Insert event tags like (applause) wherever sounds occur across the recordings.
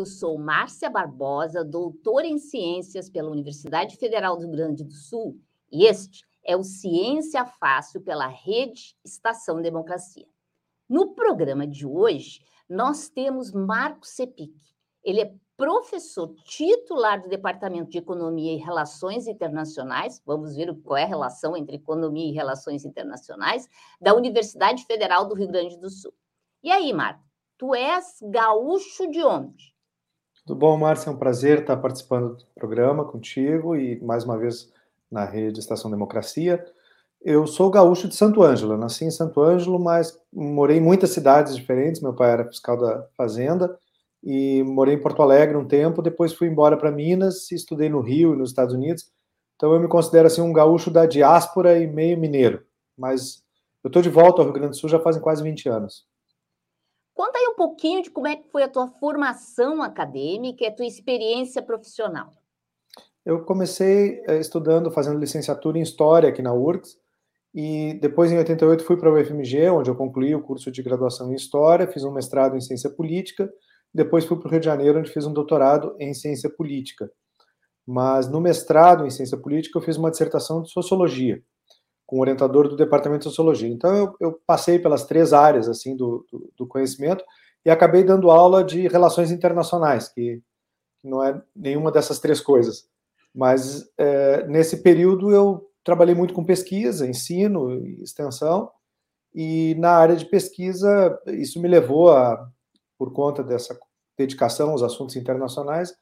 Eu sou Márcia Barbosa, doutora em Ciências pela Universidade Federal do Rio Grande do Sul, e este é o Ciência Fácil pela Rede Estação Democracia. No programa de hoje, nós temos Marco Sepic. Ele é professor titular do Departamento de Economia e Relações Internacionais, vamos ver qual é a relação entre economia e relações internacionais, da Universidade Federal do Rio Grande do Sul. E aí, Marco, tu és gaúcho de onde? Tudo bom, Márcia? É um prazer estar participando do programa contigo e mais uma vez na rede Estação Democracia. Eu sou gaúcho de Santo Ângelo, nasci em Santo Ângelo, mas morei em muitas cidades diferentes. Meu pai era fiscal da fazenda e morei em Porto Alegre um tempo. Depois fui embora para Minas, estudei no Rio e nos Estados Unidos. Então eu me considero assim um gaúcho da diáspora e meio mineiro. Mas eu estou de volta ao Rio Grande do Sul já fazem quase 20 anos. Conta aí um pouquinho de como é que foi a tua formação acadêmica e a tua experiência profissional. Eu comecei eh, estudando, fazendo licenciatura em História aqui na URGS, e depois, em 88, fui para o UFMG, onde eu concluí o curso de graduação em História, fiz um mestrado em Ciência Política, depois fui para o Rio de Janeiro, onde fiz um doutorado em Ciência Política. Mas no mestrado em Ciência Política, eu fiz uma dissertação de Sociologia, com o orientador do Departamento de Sociologia. Então, eu, eu passei pelas três áreas assim do, do, do, conhecimento e acabei dando aula de relações internacionais, que não é nenhuma dessas três coisas. Mas é, nesse período eu trabalhei muito com pesquisa, ensino extensão, e na área de pesquisa isso me levou a, por conta dessa dedicação aos assuntos internacionais,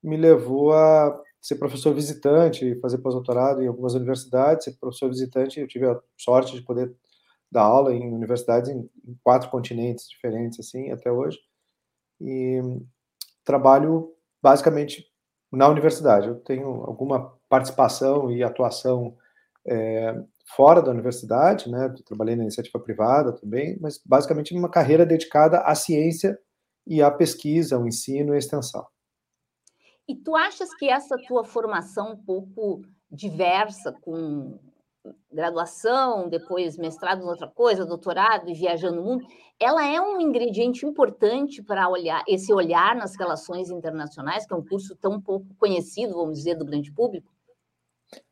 me levou a ser professor visitante, fazer pós-doutorado em algumas universidades, ser professor visitante, eu tive a sorte de poder dar aula em universidades em, em quatro continentes diferentes, assim, até hoje, e trabalho basicamente na universidade. Eu tenho alguma participação e atuação é, fora da universidade, né? Trabalhei na iniciativa privada também, mas basicamente uma carreira dedicada à ciência e à pesquisa, ao ensino e à extensão. E tu achas que essa tua formação um pouco diversa, com graduação, depois mestrado em outra coisa, doutorado e viajando no mundo, ela é um ingrediente importante para olhar esse olhar nas relações internacionais, que é um curso tão pouco conhecido, vamos dizer, do grande público?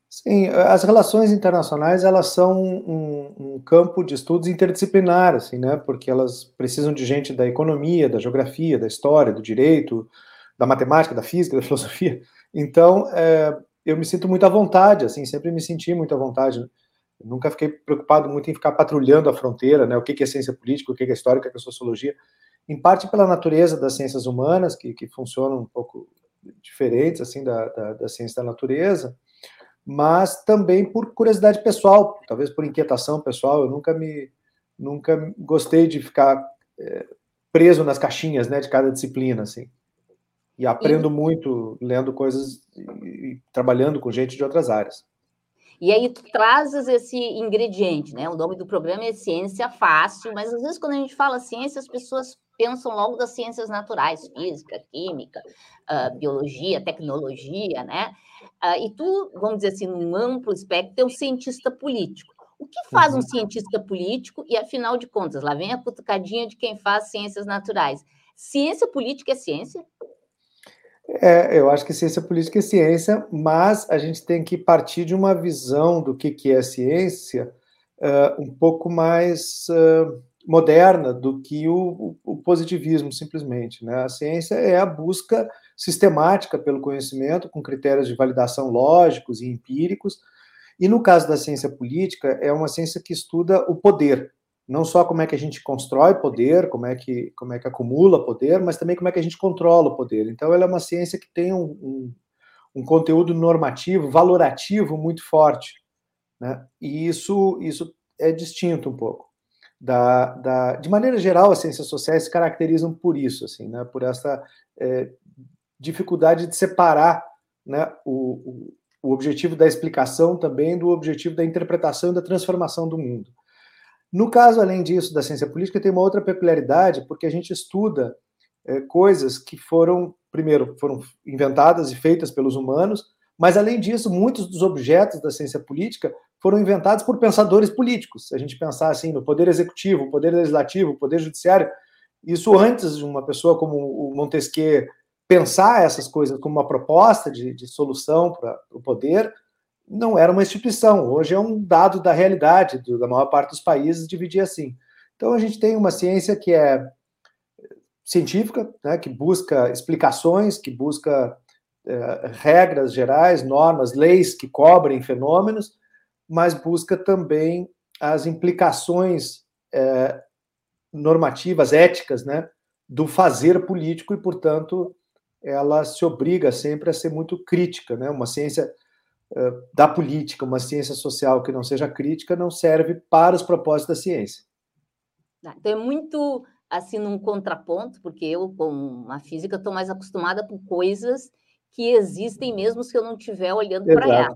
Sim, as relações internacionais elas são um, um, campo de estudos interdisciplinar, assim, né? Porque elas precisam de gente da economia, da geografia, da história, do direito, da matemática, da física, da (laughs) filosofia. Então, é, eu me sinto muito à vontade, assim, sempre me senti muito à vontade. Nunca fiquei preocupado muito em ficar patrulhando a fronteira, né? O que é ciência política, o que é história, o que é sociologia. Em parte pela natureza das ciências humanas, que, que funcionam um pouco diferentes, assim, da, da, da ciência da natureza, mas também por curiosidade pessoal, talvez por inquietação pessoal. Eu nunca me, nunca gostei de ficar é, preso nas caixinhas, né, de cada disciplina, assim. E aprendo e... muito lendo coisas e, trabalhando com gente de outras áreas. E aí tu trazes esse ingrediente, né? O nome do programa é Ciência Fácil, mas às vezes quando a gente fala ciência, as pessoas pensam logo das ciências naturais, física, química, uh, biologia, tecnologia, né? Uh, e tu, vamos dizer assim, num amplo espectro, é um cientista político. O que faz um uhum. cientista político? E afinal de contas, lá vem a cutucadinha de quem faz ciências naturais. Ciência política é ciência? É, eu acho que ciência política é ciência, mas a gente tem que partir de uma visão do que, que é ciência uh, um pouco mais uh, moderna do que o, o, positivismo, simplesmente. Né? A ciência é a busca sistemática pelo conhecimento, com critérios de validação lógicos e empíricos, e no caso da ciência política, é uma ciência que estuda o poder, não só como é que a gente constrói poder, como é que, como é que acumula poder, mas também como é que a gente controla o poder. Então, ela é uma ciência que tem um, um, um conteúdo normativo, valorativo muito forte. Né? E isso, isso é distinto um pouco. Da, da, de maneira geral, as ciências sociais se caracterizam por isso, assim, né? por essa é, dificuldade de separar né, o, o, o objetivo da explicação também do objetivo da interpretação e da transformação do mundo. No caso, além disso, da ciência política, tem uma outra peculiaridade, porque a gente estuda é, coisas que foram, primeiro, foram inventadas e feitas pelos humanos, mas, além disso, muitos dos objetos da ciência política foram inventados por pensadores políticos. Se a gente pensar assim no poder executivo, poder legislativo, poder judiciário, isso antes de uma pessoa como o Montesquieu pensar essas coisas como uma proposta de, de solução para o poder, não era uma instituição. Hoje é um dado da realidade do, da maior parte dos países dividir assim. Então a gente tem uma ciência que é científica, né, que busca explicações, que busca é, regras gerais, normas, leis que cobrem fenômenos, mas busca também as implicações é, normativas, éticas, né, do fazer político e, portanto, ela se obriga sempre a ser muito crítica, né? Uma ciência da política, uma ciência social que não seja crítica não serve para os propósitos da ciência. Tá, então é muito assim num contraponto, porque eu, como uma física, estou mais acostumada com coisas que existem mesmo se eu não estiver olhando para ela.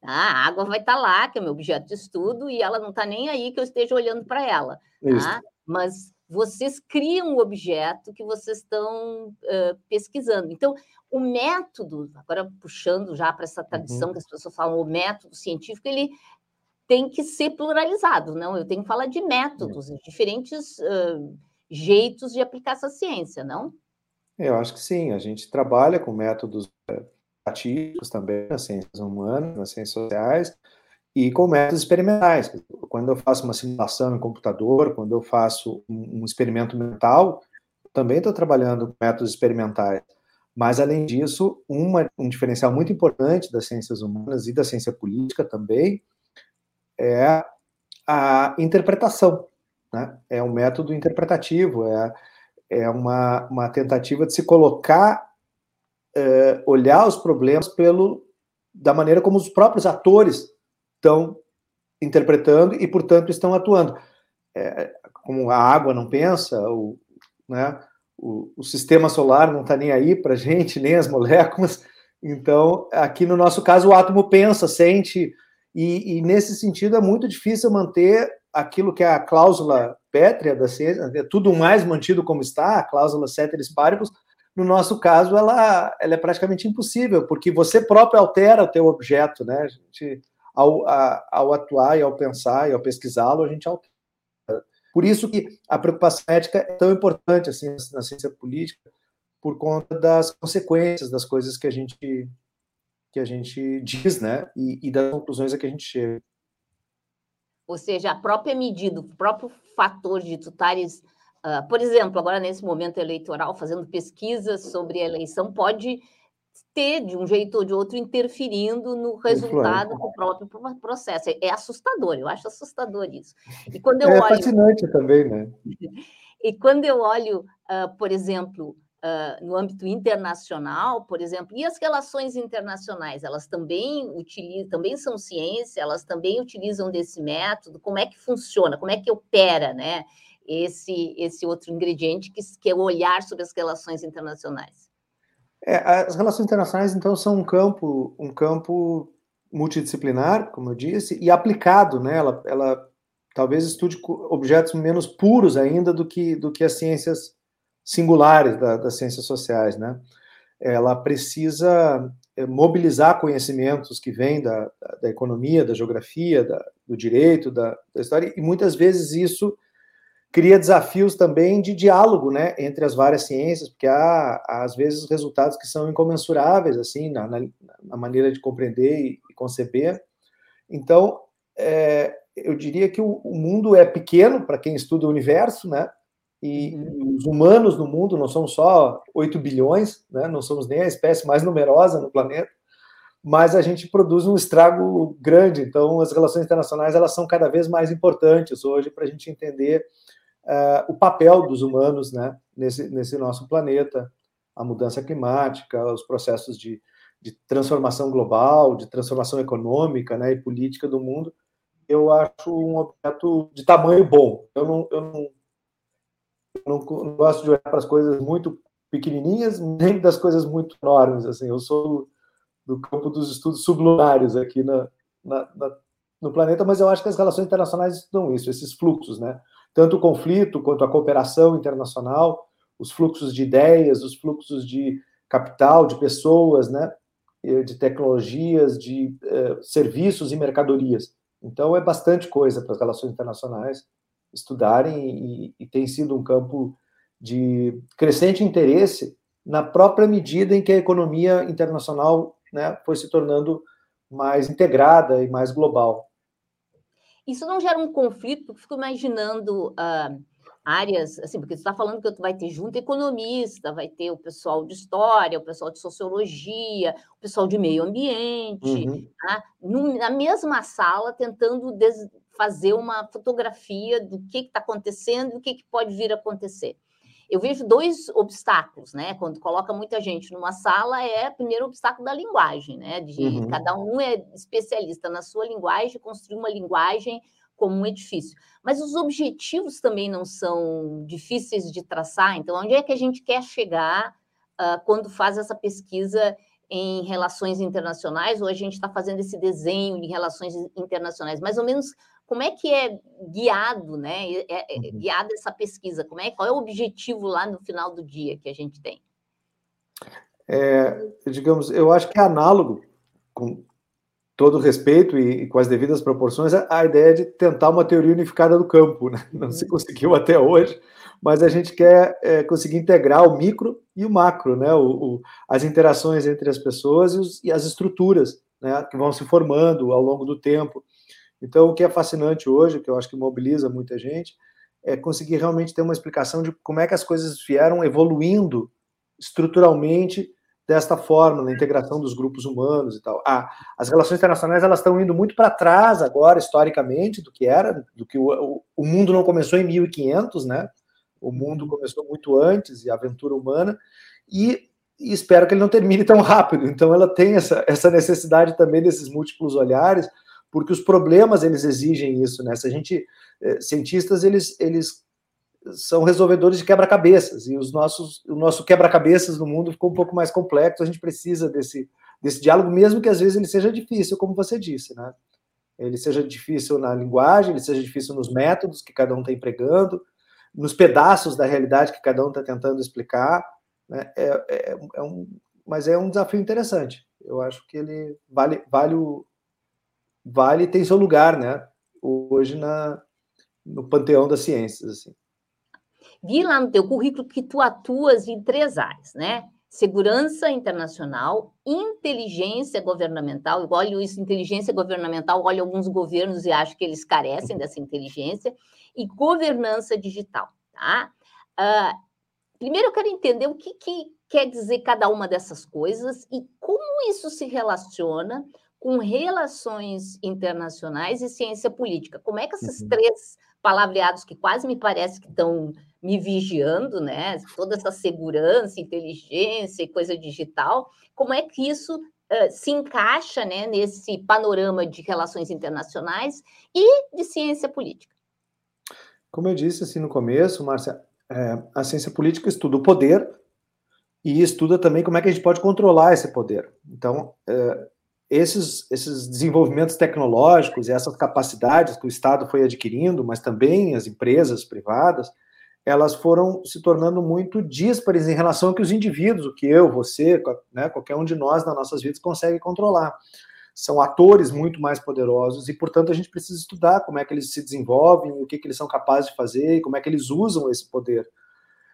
Tá? A água vai estar tá lá, que é meu objeto de estudo, e ela não está nem aí que eu esteja olhando para ela. Tá? Mas vocês criam o objeto que vocês estão uh, pesquisando. Então, o método, agora puxando já para essa tradição uhum. que as pessoas falam, o método científico, ele tem que ser pluralizado, não? Eu tenho que falar de métodos, uhum. diferentes uh, jeitos de aplicar essa ciência, não? Eu acho que sim. A gente trabalha com métodos ativos também nas ciências humanas, nas ciências sociais, e com métodos experimentais. Quando eu faço uma simulação em computador, quando eu faço um, experimento mental, também estou trabalhando com métodos experimentais. Mas, além disso, uma, um diferencial muito importante das ciências humanas e da ciência política também é a interpretação. Né? É um método interpretativo, é, é uma, uma tentativa de se colocar, é, olhar os problemas pelo, da maneira como os próprios atores estão interpretando e, portanto, estão atuando. É, como a água não pensa, o, né, o, o sistema solar não está nem aí para a gente, nem as moléculas. Então, aqui no nosso caso, o átomo pensa, sente, e, e, nesse sentido é muito difícil manter aquilo que é a cláusula pétrea da ciência, é tudo mais mantido como está, a cláusula ceteris paribus, no nosso caso, ela, ela é praticamente impossível, porque você próprio altera o teu objeto, né? A gente ao, a, ao atuar e ao pensar e ao pesquisá-lo, a gente altera. Por isso que a preocupação ética é tão importante assim na ciência política, por conta das consequências das coisas que a gente que a gente diz, né, e, e das conclusões a que a gente chega. Ou seja, a própria medida, o próprio fator de tu estares, uh, por exemplo, agora nesse momento eleitoral, fazendo pesquisas sobre a eleição, pode ter, de um jeito ou de outro, interferindo no resultado do próprio processo. É, assustador, eu acho assustador isso. E quando eu é olho... fascinante também, né? (laughs) e quando eu olho, uh, por exemplo, uh, no âmbito internacional, por exemplo, e as relações internacionais, elas também utilizam, também são ciência, elas também utilizam desse método, como é que funciona, como é que opera, né? Esse, esse outro ingrediente que, que é o olhar sobre as relações internacionais. É, as relações internacionais, então, são um campo, um campo multidisciplinar, como eu disse, e aplicado, né? Ela, ela talvez estude objetos menos puros ainda do que, do que as ciências singulares da, das ciências sociais, né? Ela precisa é, mobilizar conhecimentos que vêm da, da, economia, da geografia, da, do direito, da, da história, e muitas vezes isso cria desafios também de diálogo, né, entre as várias ciências, porque há, às vezes resultados que são incomensuráveis, assim, na, na, na maneira de compreender e, e conceber. Então, é, eu diria que o, o mundo é pequeno para quem estuda o universo, né, e uhum. os humanos no mundo não são só 8 bilhões, né, não somos nem a espécie mais numerosa no planeta, mas a gente produz um estrago grande. Então, as relações internacionais elas são cada vez mais importantes hoje para a gente entender uh, o papel dos humanos né, nesse, nesse nosso planeta, a mudança climática, os processos de, de transformação global, de transformação econômica né, e política do mundo, eu acho um objeto de tamanho bom. Eu não, eu não, eu não, gosto de olhar para as coisas muito pequenininhas, nem das coisas muito enormes. Assim, eu sou do campo dos estudos sublunares aqui na, na, na, no planeta, mas eu acho que as relações internacionais estudam isso, esses fluxos, né? Tanto o conflito quanto a cooperação internacional, os fluxos de ideias, os fluxos de capital, de pessoas, né, de tecnologias, de uh, serviços e mercadorias. Então, é bastante coisa para as relações internacionais estudarem e, e tem sido um campo de crescente interesse na própria medida em que a economia internacional né, foi se tornando mais integrada e mais global. Isso não gera um conflito? Porque fico imaginando uh, áreas, assim, porque você está falando que tu vai ter junto economista, vai ter o pessoal de história, o pessoal de sociologia, o pessoal de meio ambiente, uhum. tá? na mesma sala, tentando fazer uma fotografia do que está acontecendo e o que, que pode vir a acontecer. Eu vejo dois obstáculos, né? Quando coloca muita gente numa sala, é primeiro o obstáculo da linguagem, né? De uhum. cada um é especialista na sua linguagem, construir uma linguagem como um edifício. Mas os objetivos também não são difíceis de traçar. Então, onde é que a gente quer chegar uh, quando faz essa pesquisa em relações internacionais, ou a gente está fazendo esse desenho de relações internacionais? Mais ou menos como é que é guiado, né? É, é, é uhum. guiada essa pesquisa? Como é, qual é o objetivo lá no final do dia que a gente tem? É, digamos, eu acho que é análogo, com todo respeito e, e com as devidas proporções, a, a, ideia de tentar uma teoria unificada do campo. Né? (laughs) Não se uhum. conseguiu até hoje, mas a gente quer é, conseguir integrar o micro e o macro, né? O, o, as interações entre as pessoas e, os, e as estruturas né? que vão se formando ao longo do tempo. Então, o que é fascinante hoje, que eu acho que mobiliza muita gente, é conseguir realmente ter uma explicação de como é que as coisas vieram evoluindo estruturalmente desta forma, na integração dos grupos humanos e tal. Ah, as relações internacionais elas estão indo muito para trás agora, historicamente, do que era, do que o, o, mundo não começou em 1500, né? O mundo começou muito antes, e a aventura humana, e, e espero que ele não termine tão rápido. Então, ela tem essa, essa necessidade também desses múltiplos olhares, porque os problemas eles exigem isso, né? Se a gente eh, cientistas eles eles são resolvedores de quebra-cabeças e os nossos o nosso quebra-cabeças no mundo ficou um pouco mais complexo, a gente precisa desse desse diálogo mesmo que às vezes ele seja difícil, como você disse, né? Ele seja difícil na linguagem, ele seja difícil nos métodos que cada um está empregando, nos pedaços da realidade que cada um está tentando explicar, né? É, é, é um, mas é um desafio interessante. Eu acho que ele vale, vale o, vale tem seu lugar, né? Hoje na, no panteão das ciências, assim. Vi lá no teu currículo que tu atuas em três áreas, né? Segurança internacional, inteligência governamental. Eu olho isso, inteligência governamental, olho alguns governos e acho que eles carecem dessa inteligência, e governança digital, tá? Uh, primeiro eu quero entender o que, que quer dizer cada uma dessas coisas e como isso se relaciona com relações internacionais e ciência política. Como é que esses uhum. três palavreados que quase me parece que estão me vigiando, né? Toda essa segurança, inteligência e coisa digital, como é que isso uh, se encaixa né, nesse panorama de relações internacionais e de ciência política? Como eu disse assim no começo, Márcia, é, a ciência política estuda o poder e estuda também como é que a gente pode controlar esse poder. Então, é, esses, esses desenvolvimentos tecnológicos e essas capacidades que o Estado foi adquirindo, mas também as empresas privadas, elas foram se tornando muito díspares em relação ao que os indivíduos, o que eu, você, né, qualquer um de nós nas nossas vidas consegue controlar. São atores muito mais poderosos e, portanto, a gente precisa estudar como é que eles se desenvolvem, o que, que eles são capazes de fazer e como é que eles usam esse poder.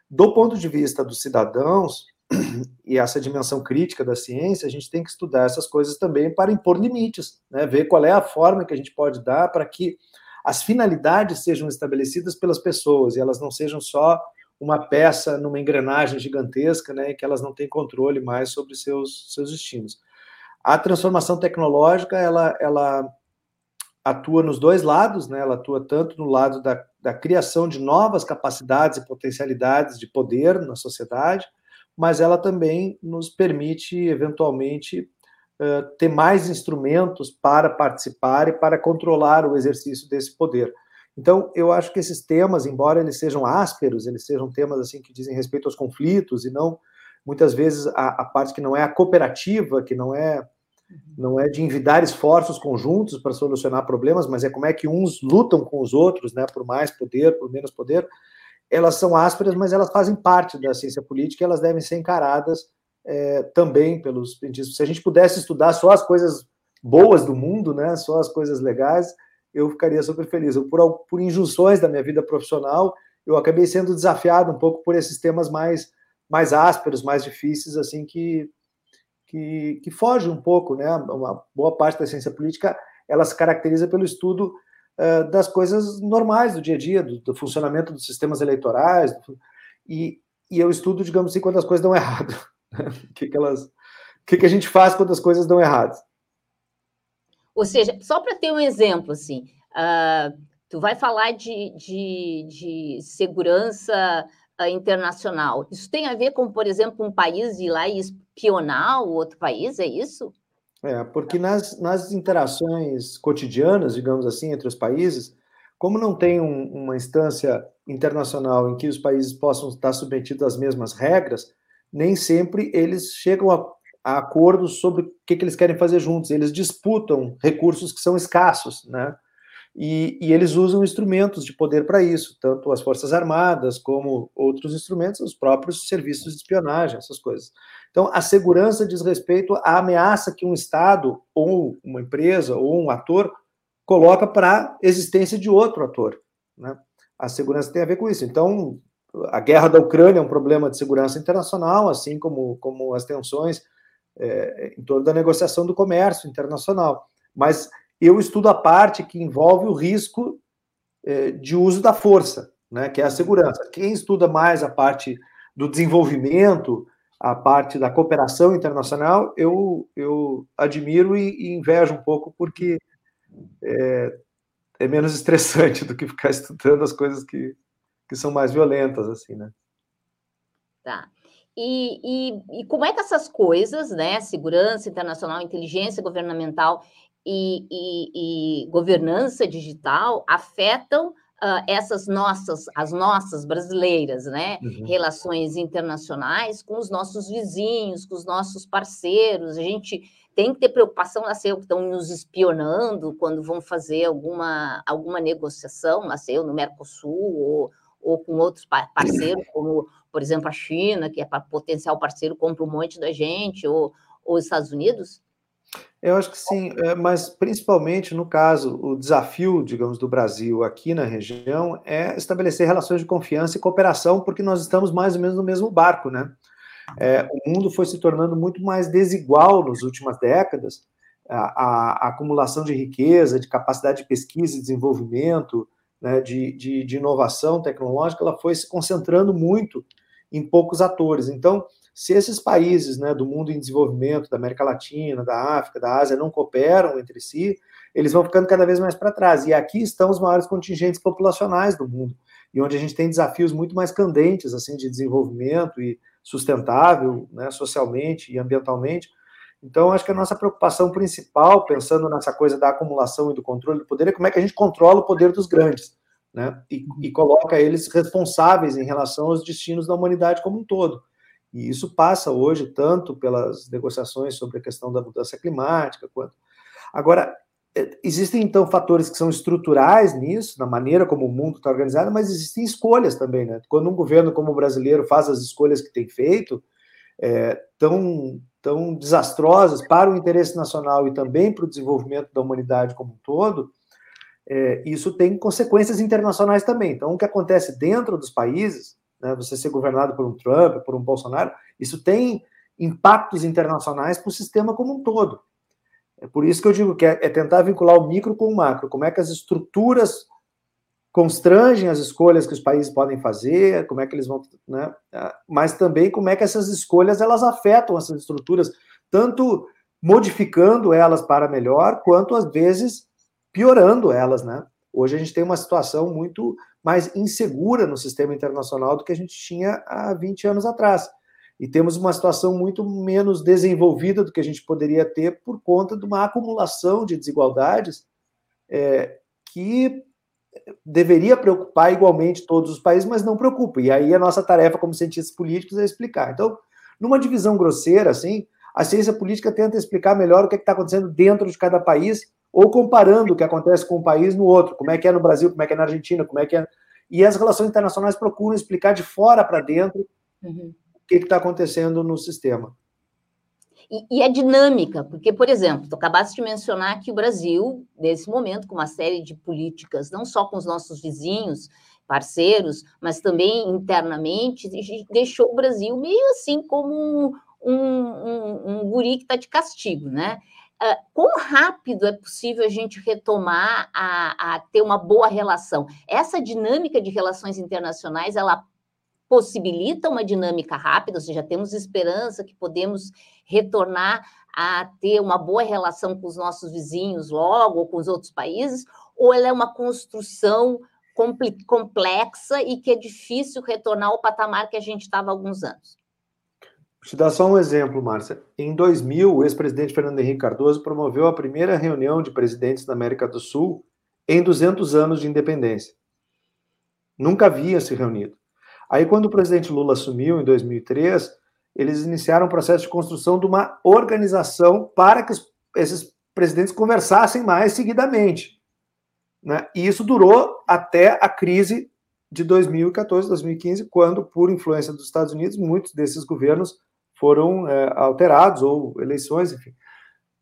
Do ponto de vista dos cidadãos, (clears throat) e essa dimensão crítica da ciência, a gente tem que estudar essas coisas também para impor limites, né? ver qual é a forma que a gente pode dar para que as finalidades sejam estabelecidas pelas pessoas e elas não sejam só uma peça numa engrenagem gigantesca, né, e que elas não têm controle mais sobre seus seus destinos. A transformação tecnológica, ela, ela atua nos dois lados, né? Ela atua tanto no lado da, da criação de novas capacidades e potencialidades de poder na sociedade, mas ela também nos permite, eventualmente, ter mais instrumentos para participar e para controlar o exercício desse poder. Então, eu acho que esses temas, embora eles sejam ásperos, eles sejam temas assim que dizem respeito aos conflitos e não muitas vezes a, a parte que não é a cooperativa, que não é não é de envidar esforços conjuntos para solucionar problemas, mas é como é que uns lutam com os outros, né, por mais poder, por menos poder elas são ásperas, mas elas fazem parte da ciência política e elas devem ser encaradas é, também pelos cientistas. Se a gente pudesse estudar só as coisas boas do mundo, né, só as coisas legais, eu ficaria super feliz. Eu, por, por injunções da minha vida profissional, eu acabei sendo desafiado um pouco por esses temas mais mais ásperos, mais difíceis, assim, que, que, que foge um pouco, né? Uma boa parte da ciência política, ela se caracteriza pelo estudo uh, das coisas normais do dia a dia, do, do funcionamento dos sistemas eleitorais, do, e, e eu estudo, digamos assim, quando as coisas dão errado. (laughs) o que, que elas... Que, que a gente faz quando as coisas dão errado? Ou seja, só para ter um exemplo, assim, uh, tu vai falar de, de, de segurança uh, internacional. Isso tem a ver com, por exemplo, um país ir lá e espionar o outro país, é isso? É, porque nas, nas interações cotidianas, digamos assim, entre os países, como não tem um, uma instância internacional em que os países possam estar submetidos às mesmas regras, nem sempre eles chegam a, a acordos sobre o que, que, eles querem fazer juntos. Eles disputam recursos que são escassos, né? E, e eles usam instrumentos de poder para isso, tanto as Forças Armadas como outros instrumentos, os próprios serviços de espionagem, essas coisas. Então, a segurança diz respeito à ameaça que um Estado, ou uma empresa, ou um ator coloca para a existência de outro ator. Né? A segurança tem a ver com isso. Então, a guerra da Ucrânia é um problema de segurança internacional, assim como, como as tensões é, em torno da negociação do comércio internacional. Mas eu estudo a parte que envolve o risco é, de uso da força, né, que é a segurança. Quem estuda mais a parte do desenvolvimento, a parte da cooperação internacional, eu, eu admiro e, e invejo um pouco, porque é, é, menos (laughs) estressante do que ficar estudando as coisas que, que são mais violentas, assim, né? Tá. E, e, e, como é que essas coisas, né, segurança internacional, inteligência governamental, e, e, e governança digital afetam uh, essas nossas, as nossas brasileiras, né? Uhum. Relações internacionais com os nossos vizinhos, com os nossos parceiros. A gente tem que ter preocupação, nasceu que estão nos espionando quando vão fazer alguma, alguma negociação, nasceu no Mercosul ou, ou com outros parceiros, como, por exemplo, a China, que é potencial parceiro, compra um monte da gente, ou, ou os Estados Unidos? Eu acho que sim, é, mas principalmente no caso, o desafio, digamos, do Brasil aqui na região é estabelecer relações de confiança e cooperação, porque nós estamos mais ou menos no mesmo barco, né? É, o mundo foi se tornando muito mais desigual nas últimas décadas, a, a, acumulação de riqueza, de capacidade de pesquisa e desenvolvimento, né, de, de, de inovação tecnológica, ela foi se concentrando muito em poucos atores. Então, se esses países né, do mundo em desenvolvimento, da América Latina, da África, da Ásia, não cooperam entre si, eles vão ficando cada vez mais para trás. E aqui estão os maiores contingentes populacionais do mundo, e onde a gente tem desafios muito mais candentes assim de desenvolvimento e sustentável, né, socialmente e ambientalmente. Então, acho que a nossa preocupação principal, pensando nessa coisa da acumulação e do controle do poder, é como é que a gente controla o poder dos grandes, né, e, e coloca eles responsáveis em relação aos destinos da humanidade como um todo. E isso passa hoje tanto pelas negociações sobre a questão da mudança climática, quanto. Agora, é, existem então fatores que são estruturais nisso, na maneira como o mundo está organizado, mas existem escolhas também, né? Quando um governo como o brasileiro faz as escolhas que tem feito, é, tão, tão desastrosas para o interesse nacional e também para o desenvolvimento da humanidade como um todo, é, isso tem consequências internacionais também. Então, o que acontece dentro dos países né, você ser governado por um Trump, por um Bolsonaro, isso tem impactos internacionais para o sistema como um todo. É por isso que eu digo que é, é, tentar vincular o micro com o macro. Como é que as estruturas constrangem as escolhas que os países podem fazer, como é que eles vão, né? Mas também como é que essas escolhas elas afetam essas estruturas, tanto modificando elas para melhor, quanto às vezes piorando elas, né? Hoje a gente tem uma situação muito mais insegura no sistema internacional do que a gente tinha há 20 anos atrás. E temos uma situação muito menos desenvolvida do que a gente poderia ter por conta de uma acumulação de desigualdades é, que deveria preocupar igualmente todos os países, mas não preocupa. E aí a nossa tarefa como cientistas políticos é explicar. Então, numa divisão grosseira, assim, a ciência política tenta explicar melhor o que é está acontecendo dentro de cada país ou comparando o que acontece com um país no outro, como é que é no Brasil, como é que é na Argentina, como é que é. E as relações internacionais procuram explicar de fora para dentro uhum. o que está acontecendo no sistema. E, e é dinâmica, porque, por exemplo, tu acabaste de mencionar que o Brasil, nesse momento, com uma série de políticas, não só com os nossos vizinhos, parceiros, mas também internamente, deixou o Brasil meio assim como um, um, um, um guri que está de castigo, né? Uh, quão rápido é possível a gente retomar a, a, ter uma boa relação? Essa dinâmica de relações internacionais, ela possibilita uma dinâmica rápida, ou seja, temos esperança que podemos retornar a ter uma boa relação com os nossos vizinhos logo, ou com os outros países, ou ela é uma construção complexa e que é difícil retornar ao patamar que a gente estava há alguns anos? Vou te dar só um exemplo, Márcia. Em 2000, o ex-presidente Fernando Henrique Cardoso promoveu a primeira reunião de presidentes da América do Sul em 200 anos de independência. Nunca havia se reunido. Aí, quando o presidente Lula assumiu, em 2003, eles iniciaram o processo de construção de uma organização para que esses presidentes conversassem mais seguidamente. Né? E isso durou até a crise de 2014, 2015, quando, por influência dos Estados Unidos, muitos desses governos foram é, alterados, ou eleições, enfim,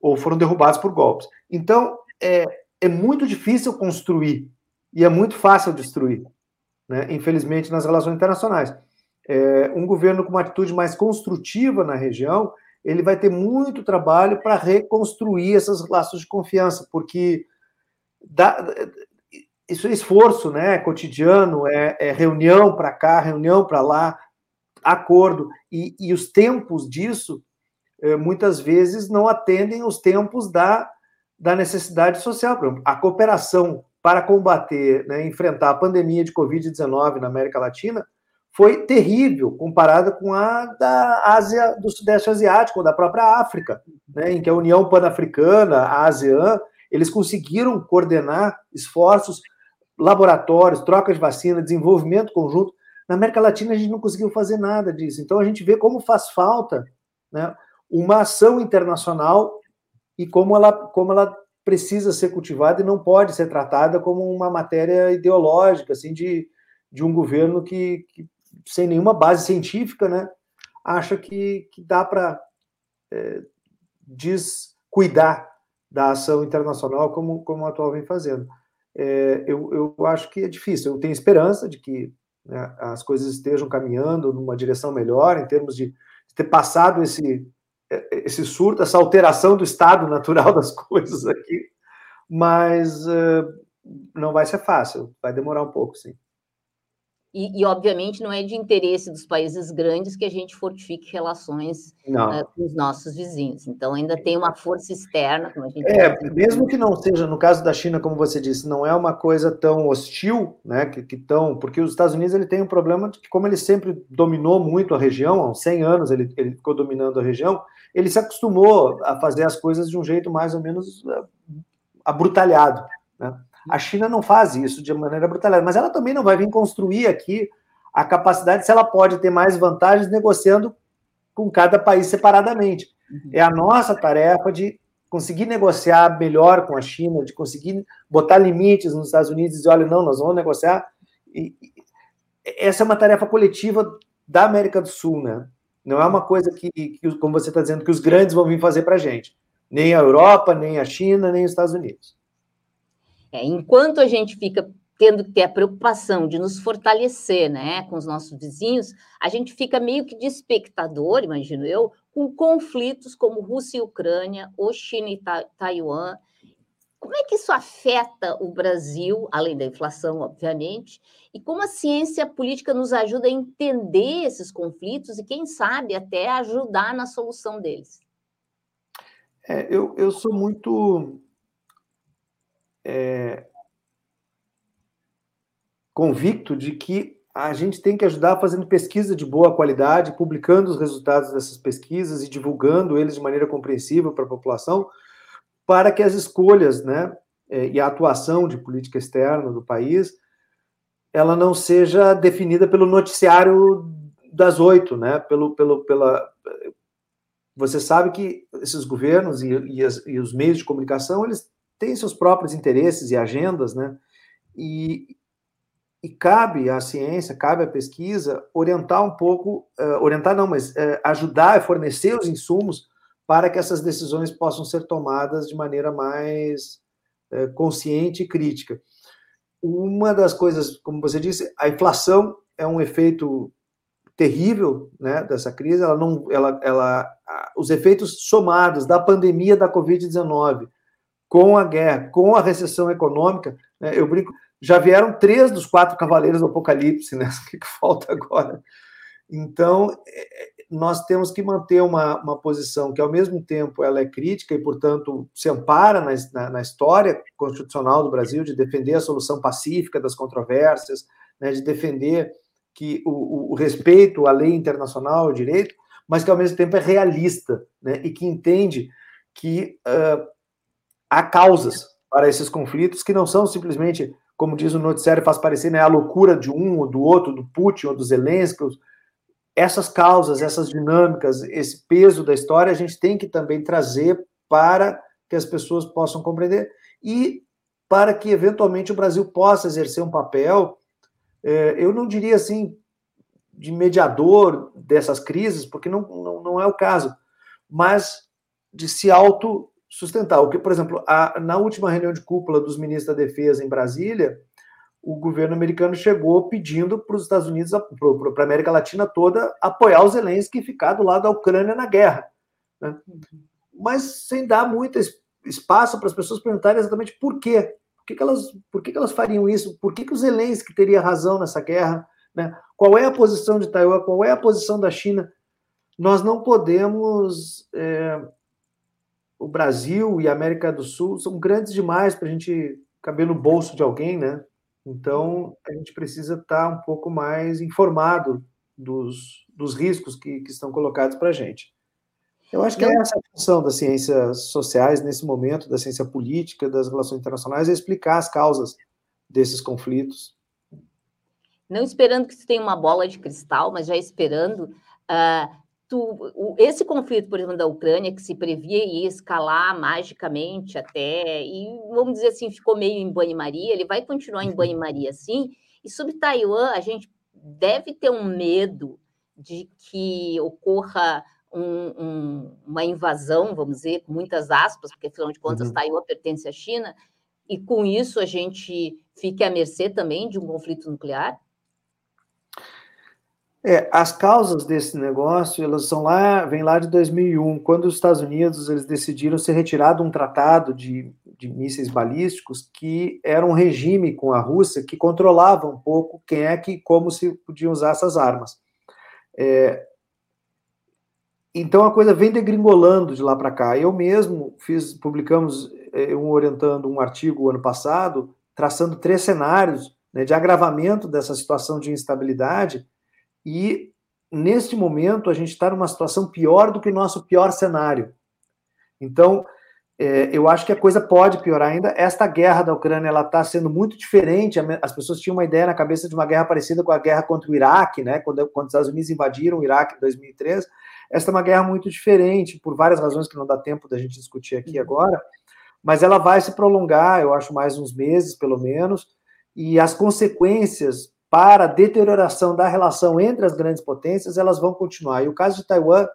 ou foram derrubados por golpes. Então, é, é muito difícil construir e é muito fácil destruir, né? infelizmente, nas relações internacionais. É, um governo com uma atitude mais construtiva na região, ele vai ter muito trabalho para reconstruir esses laços de confiança, porque dá, isso é esforço, né? Cotidiano, é, é reunião para cá, reunião para lá, acordo. E, e, os tempos disso, é, muitas vezes, não atendem os tempos da, da necessidade social. Por exemplo, a cooperação para combater, né, enfrentar a pandemia de Covid-19 na América Latina foi terrível comparada com a da Ásia, do Sudeste Asiático, ou da própria África, né, em que a União Pan-Africana, a ASEAN, eles conseguiram coordenar esforços, laboratórios, troca de vacina, desenvolvimento conjunto. Na América Latina, a gente não conseguiu fazer nada disso. Então, a gente vê como faz falta né, uma ação internacional e como ela, como ela precisa ser cultivada e não pode ser tratada como uma matéria ideológica, assim, de, de um governo que, que sem nenhuma base científica, né, acha que, que dá para é, descuidar da ação internacional como, como o atual vem fazendo. É, eu, eu acho que é difícil. Eu tenho esperança de que né, as coisas estejam caminhando numa direção melhor, em termos de, ter passado esse, é, esse surto, essa alteração do estado natural (laughs) das coisas aqui, mas uh, não vai ser fácil, vai demorar um pouco, sim. E, e, obviamente, não é de interesse dos países grandes que a gente fortifique relações uh, com os nossos vizinhos. Então, ainda tem uma força externa, É, mesmo que não seja, no caso da China, como você disse, não é uma coisa tão hostil, né, que, que tão, porque os Estados Unidos ele tem um problema de que, como ele sempre dominou muito a região, há uns 100 anos ele, ele ficou dominando a região, ele se acostumou a fazer as coisas de um jeito mais ou menos uh, abrutalhado, né? A China não faz isso de maneira brutal, mas ela também não vai vir construir aqui a capacidade se ela pode ter mais vantagens negociando com cada país separadamente. Uhum. É a nossa tarefa de conseguir negociar melhor com a China, de conseguir botar limites nos Estados Unidos e dizer, olha, não, nós vamos negociar. E, essa é uma tarefa coletiva da América do Sul, né? Não é uma coisa que, que como você está dizendo, que os grandes vão vir fazer para a gente. Nem a Europa, nem a China, nem os Estados Unidos. É, enquanto a gente fica tendo que ter a preocupação de nos fortalecer né, com os nossos vizinhos, a gente fica meio que de espectador, imagino eu, com conflitos como Rússia e Ucrânia, ou China e Taiwan. Como é que isso afeta o Brasil, além da inflação, obviamente, e como a ciência política nos ajuda a entender esses conflitos e, quem sabe, até ajudar na solução deles? É, eu, eu sou muito é, convicto de que a gente tem que ajudar fazendo pesquisa de boa qualidade, publicando os resultados dessas pesquisas e divulgando eles de maneira compreensível para a população, para que as escolhas né, é, e a atuação de política externa do país ela não seja definida pelo noticiário das oito, né? Pelo, pelo, pela você sabe que esses governos e, e, as, e os meios de comunicação eles tem seus próprios interesses e agendas, né? E, e cabe à ciência, cabe à pesquisa orientar um pouco, uh, orientar não, mas uh, ajudar a fornecer os insumos para que essas decisões possam ser tomadas de maneira mais uh, consciente e crítica. uma das coisas, como você disse, a inflação é um efeito terrível, né, dessa crise. Ela não, ela, ela, os efeitos somados da pandemia da Covid-19 com a guerra, com a recessão econômica, né, eu brinco, já vieram três dos quatro cavaleiros do Apocalipse, né? (laughs) O que falta agora? Então, é, nós temos que manter uma, uma posição que, ao mesmo tempo, ela é crítica e, portanto, se ampara na, na, na história constitucional do Brasil de defender a solução pacífica das controvérsias, né, de defender que o, o, respeito à lei internacional, ao direito, mas que, ao mesmo tempo, é realista né, e que entende que uh, há causas para esses conflitos que não são simplesmente, como diz o noticiário, faz parecer né, a loucura de um ou do outro, do Putin ou do Zelensky, essas causas, essas dinâmicas, esse peso da história, a gente tem que também trazer para que as pessoas possam compreender e para que, eventualmente, o Brasil possa exercer um papel, é, eu não diria assim, de mediador dessas crises, porque não, não, não é o caso, mas de se autossustentar. O que, por exemplo, a, na última reunião de cúpula dos ministros da Defesa em Brasília, o governo americano chegou pedindo para os Estados Unidos, para a América Latina toda, apoiar os Zelensky e ficar do lado da Ucrânia na guerra. Né? Mas sem dar muito espaço para as pessoas perguntarem exatamente por quê. Por que, que elas, por que, que elas fariam isso? Por que, que o Zelensky teria razão nessa guerra? Né? Qual é a posição de Taiwan? Qual é a posição da China? Nós não podemos. É, o Brasil e a América do Sul são grandes demais para a gente caber no bolso de alguém, né? Então, a gente precisa estar um pouco mais informado dos, dos riscos que, que estão colocados para a gente. Eu acho que é essa a função das ciências sociais nesse momento, da ciência política, das relações internacionais, é explicar as causas desses conflitos. Não esperando que você tenha uma bola de cristal, mas já esperando uh, tu, o, esse conflito, por exemplo, da Ucrânia, que se previa ia escalar magicamente até, e vamos dizer assim, ficou meio em banho-maria, ele vai continuar em uhum. banho-maria sim, e sobre Taiwan, a gente deve ter um medo de que ocorra um, um, uma invasão, vamos dizer, com muitas aspas, porque afinal de contas uhum. Taiwan pertence à China, e com isso a gente fique à mercê também de um conflito nuclear? É, as causas desse negócio, elas são lá, vem lá de 2001, quando os Estados Unidos eles decidiram se retirar de um tratado de, de mísseis balísticos que era um regime com a Rússia que controlava um pouco quem é que, como se podiam usar essas armas. É, então a coisa vem degringolando de lá para cá. Eu mesmo fiz, publicamos é, um orientando um artigo ano passado, traçando três cenários né, de agravamento dessa situação de instabilidade e neste momento a gente está numa situação pior do que o nosso pior cenário. Então, é, eu acho que a coisa pode piorar ainda. Esta guerra da Ucrânia ela está sendo muito diferente. As pessoas tinham uma ideia na cabeça de uma guerra parecida com a guerra contra o Iraque, né? Quando, quando os Estados Unidos invadiram o Iraque em 2003. Esta é uma guerra muito diferente, por várias razões que não dá tempo da gente discutir aqui uhum. agora. Mas ela vai se prolongar, eu acho, mais uns meses, pelo menos. E as consequências para a deterioração da relação entre as grandes potências, elas vão continuar. E o caso de Taiwan,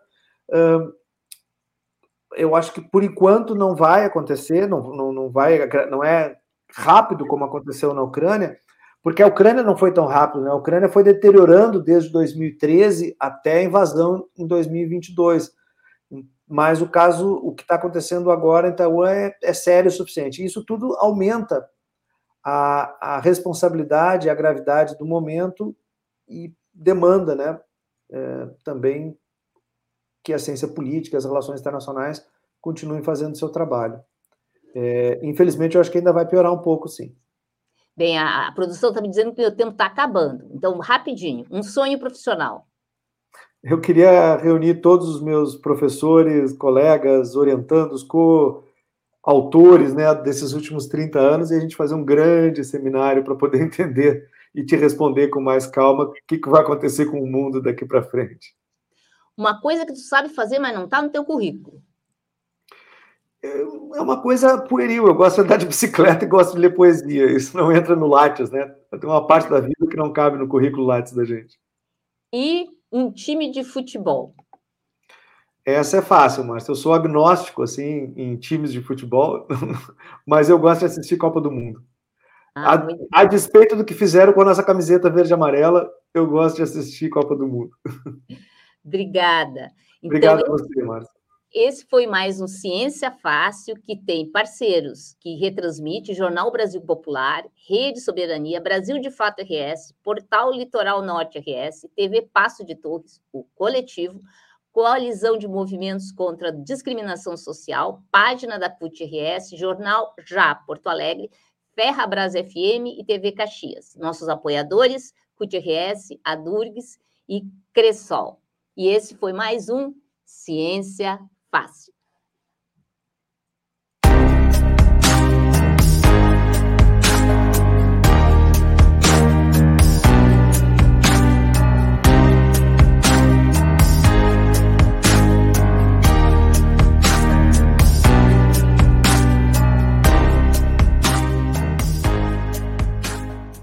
eu acho que por enquanto não vai acontecer, não, não, não, vai, não é rápido como aconteceu na Ucrânia, porque a Ucrânia não foi tão rápido, né? A Ucrânia foi deteriorando desde 2013 até a invasão em 2022. Mas o caso, o que está acontecendo agora em Taiwan é, é sério o suficiente. Isso tudo aumenta a, a responsabilidade, a gravidade do momento e demanda, né, é, também que a ciência política, as relações internacionais continuem fazendo seu trabalho. É, infelizmente, eu acho que ainda vai piorar um pouco, sim. Bem, a, a produção está me dizendo que o tempo está acabando. Então, rapidinho, um sonho profissional. Eu queria reunir todos os meus professores, colegas, orientandos, co autores né, desses últimos 30 anos e a gente fazer um grande seminário para poder (laughs) entender e te responder com mais calma o que, que vai acontecer com o mundo daqui para frente. Uma coisa que tu sabe fazer, mas não está no teu currículo. É, é uma coisa pueril. Eu gosto de andar de bicicleta e gosto de ler poesia. Isso não entra no Lattes, né? Tem uma parte da vida que não cabe no currículo Lattes da gente. E um time de futebol. Essa é fácil, Márcio. Eu sou agnóstico assim em times de futebol, (laughs) mas eu gosto de assistir Copa do Mundo. Ah, a, a, despeito do que fizeram com a nossa camiseta verde e amarela, eu gosto de assistir Copa do Mundo. Obrigada. Então, Obrigado a você, Márcia. Esse foi mais um Ciência Fácil, que tem parceiros que retransmite Jornal Brasil Popular, Rede Soberania, Brasil de Fato RS, Portal Litoral Norte RS, TV Passo de Torres, o Coletivo, Coalizão de Movimentos contra a Discriminação Social, página da CUT-RS, Jornal Já Porto Alegre, Ferrabras FM e TV Caxias. Nossos apoiadores, CUT-RS, Adurgs e Cressol. E esse foi mais um Ciência Fácil.